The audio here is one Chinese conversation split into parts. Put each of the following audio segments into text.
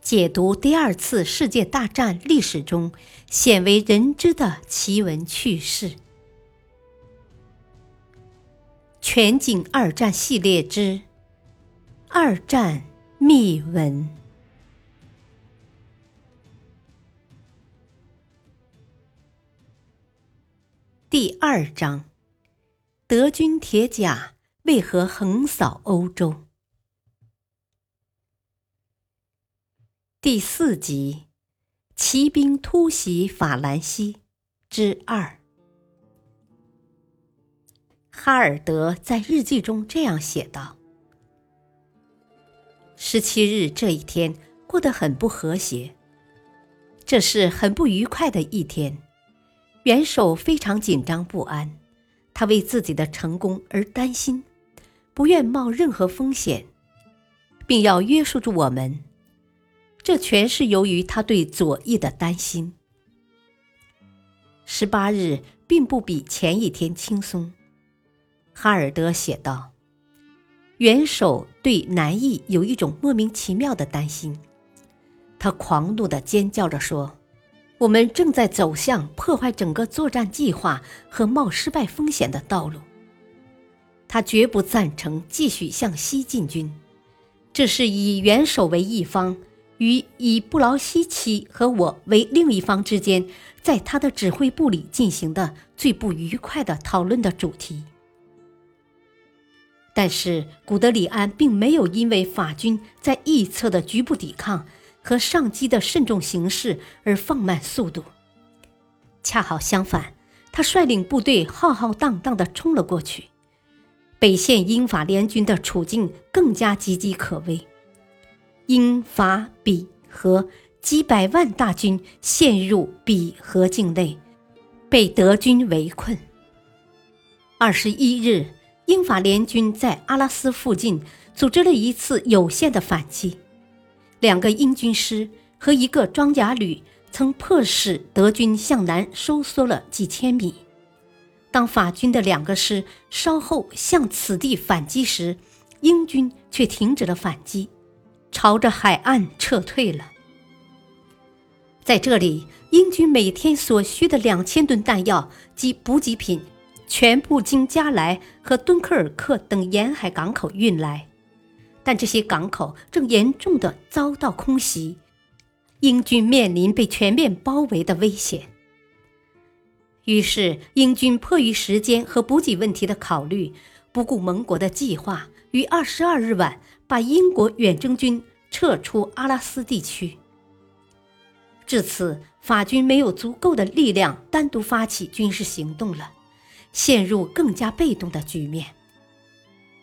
解读第二次世界大战历史中鲜为人知的奇闻趣事。全景二战系列之《二战秘闻》第二章：德军铁甲为何横扫欧洲？第四集：骑兵突袭法兰西之二。哈尔德在日记中这样写道：“十七日这一天过得很不和谐，这是很不愉快的一天。元首非常紧张不安，他为自己的成功而担心，不愿冒任何风险，并要约束住我们。这全是由于他对左翼的担心。十八日并不比前一天轻松。”哈尔德写道：“元首对南翼有一种莫名其妙的担心，他狂怒地尖叫着说：‘我们正在走向破坏整个作战计划和冒失败风险的道路。’他绝不赞成继续向西进军，这是以元首为一方，与以布劳希奇和我为另一方之间，在他的指挥部里进行的最不愉快的讨论的主题。”但是古德里安并没有因为法军在翼侧的局部抵抗和上机的慎重行事而放慢速度，恰好相反，他率领部队浩浩荡荡地冲了过去。北线英法联军的处境更加岌岌可危，英法比和几百万大军陷入比河境内，被德军围困。二十一日。英法联军在阿拉斯附近组织了一次有限的反击，两个英军师和一个装甲旅曾迫使德军向南收缩了几千米。当法军的两个师稍后向此地反击时，英军却停止了反击，朝着海岸撤退了。在这里，英军每天所需的两千吨弹药及补给品。全部经加莱和敦刻尔克等沿海港口运来，但这些港口正严重的遭到空袭，英军面临被全面包围的危险。于是，英军迫于时间和补给问题的考虑，不顾盟国的计划，于二十二日晚把英国远征军撤出阿拉斯地区。至此，法军没有足够的力量单独发起军事行动了。陷入更加被动的局面。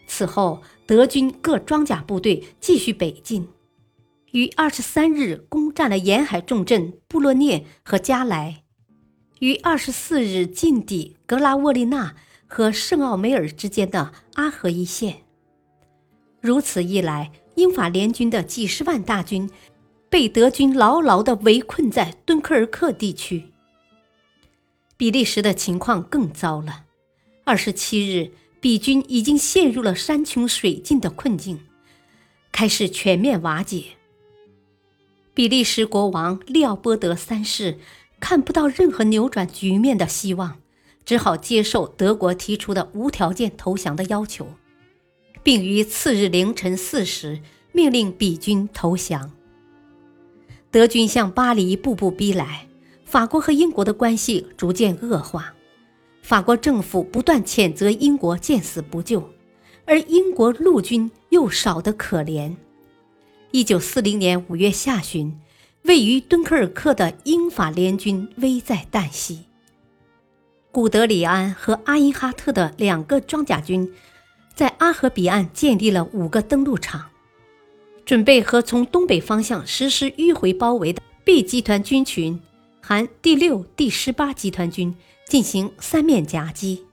此后，德军各装甲部队继续北进，于二十三日攻占了沿海重镇布洛涅和加莱，于二十四日进抵格拉沃利纳和圣奥梅尔之间的阿河一线。如此一来，英法联军的几十万大军被德军牢牢地围困在敦刻尔克地区。比利时的情况更糟了。二十七日，比军已经陷入了山穷水尽的困境，开始全面瓦解。比利时国王利奥波德三世看不到任何扭转局面的希望，只好接受德国提出的无条件投降的要求，并于次日凌晨四时命令比军投降。德军向巴黎步步逼来。法国和英国的关系逐渐恶化，法国政府不断谴责英国见死不救，而英国陆军又少得可怜。一九四零年五月下旬，位于敦刻尔克的英法联军危在旦夕。古德里安和阿因哈特的两个装甲军在阿河彼岸建立了五个登陆场，准备和从东北方向实施迂回包围的 B 集团军群。含第六、第十八集团军进行三面夹击，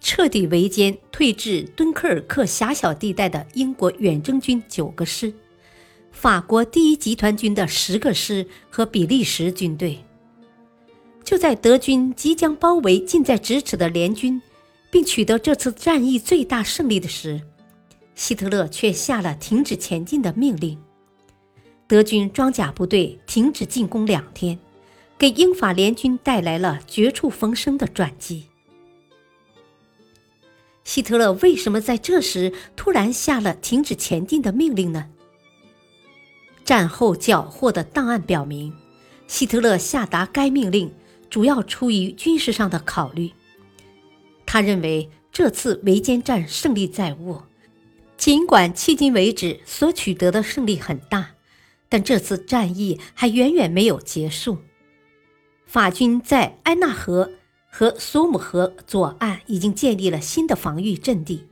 彻底围歼退至敦刻尔克狭小地带的英国远征军九个师、法国第一集团军的十个师和比利时军队。就在德军即将包围近在咫尺的联军，并取得这次战役最大胜利的时，希特勒却下了停止前进的命令。德军装甲部队停止进攻两天，给英法联军带来了绝处逢生的转机。希特勒为什么在这时突然下了停止前进的命令呢？战后缴获的档案表明，希特勒下达该命令主要出于军事上的考虑。他认为这次围歼战胜利在握，尽管迄今为止所取得的胜利很大，但这次战役还远远没有结束。法军在埃纳河。和苏姆河左岸已经建立了新的防御阵地，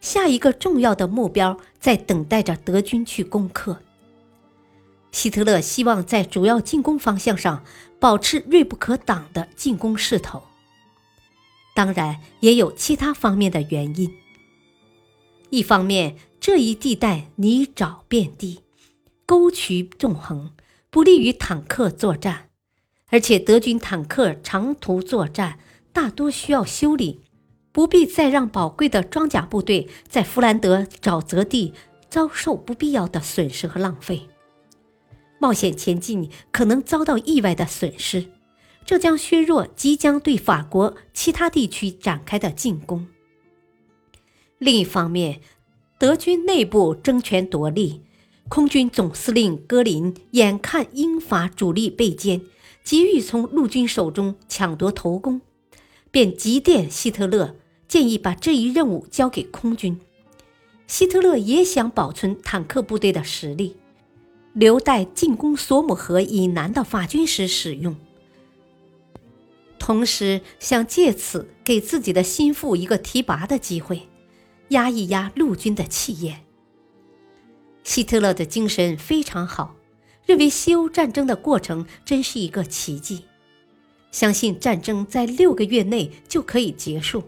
下一个重要的目标在等待着德军去攻克。希特勒希望在主要进攻方向上保持锐不可挡的进攻势头，当然也有其他方面的原因。一方面，这一地带泥沼遍地，沟渠纵横，不利于坦克作战。而且德军坦克长途作战大多需要修理，不必再让宝贵的装甲部队在弗兰德沼泽地遭受不必要的损失和浪费。冒险前进可能遭到意外的损失，这将削弱即将对法国其他地区展开的进攻。另一方面，德军内部争权夺利，空军总司令戈林眼看英法主力被歼。急于从陆军手中抢夺头功，便急电希特勒，建议把这一任务交给空军。希特勒也想保存坦克部队的实力，留待进攻索姆河以南的法军时使用，同时想借此给自己的心腹一个提拔的机会，压一压陆军的气焰。希特勒的精神非常好。认为西欧战争的过程真是一个奇迹，相信战争在六个月内就可以结束。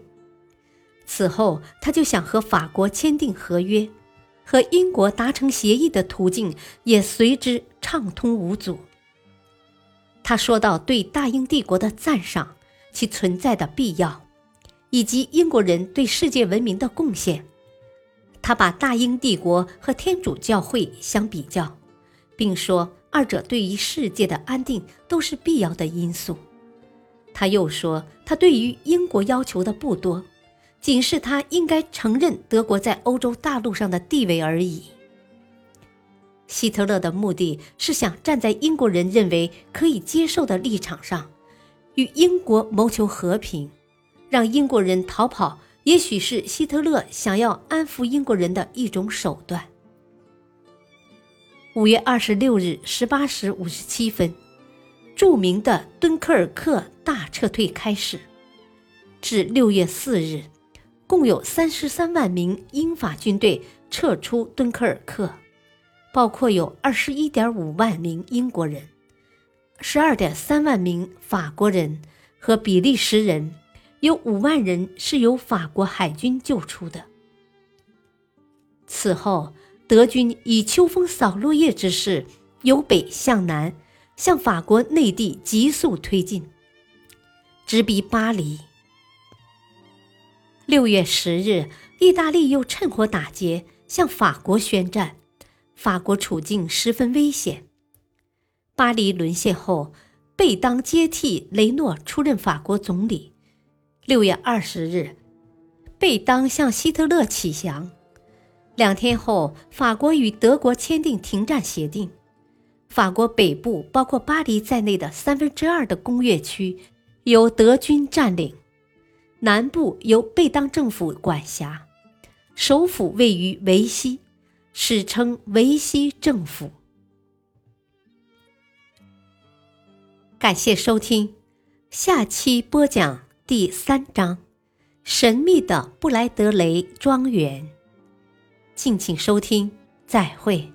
此后，他就想和法国签订合约，和英国达成协议的途径也随之畅通无阻。他说到对大英帝国的赞赏，其存在的必要，以及英国人对世界文明的贡献。他把大英帝国和天主教会相比较。并说，二者对于世界的安定都是必要的因素。他又说，他对于英国要求的不多，仅是他应该承认德国在欧洲大陆上的地位而已。希特勒的目的是想站在英国人认为可以接受的立场上，与英国谋求和平，让英国人逃跑，也许是希特勒想要安抚英国人的一种手段。五月二十六日十八时五十七分，著名的敦刻尔克大撤退开始。至六月四日，共有三十三万名英法军队撤出敦刻尔克，包括有二十一点五万名英国人、十二点三万名法国人和比利时人，有五万人是由法国海军救出的。此后。德军以秋风扫落叶之势，由北向南，向法国内地急速推进，直逼巴黎。六月十日，意大利又趁火打劫，向法国宣战，法国处境十分危险。巴黎沦陷后，贝当接替雷诺出任法国总理。六月二十日，贝当向希特勒起降。两天后，法国与德国签订停战协定。法国北部包括巴黎在内的三分之二的工业区由德军占领，南部由贝当政府管辖，首府位于维希，史称维希政府。感谢收听，下期播讲第三章：神秘的布莱德雷庄园。敬请收听，再会。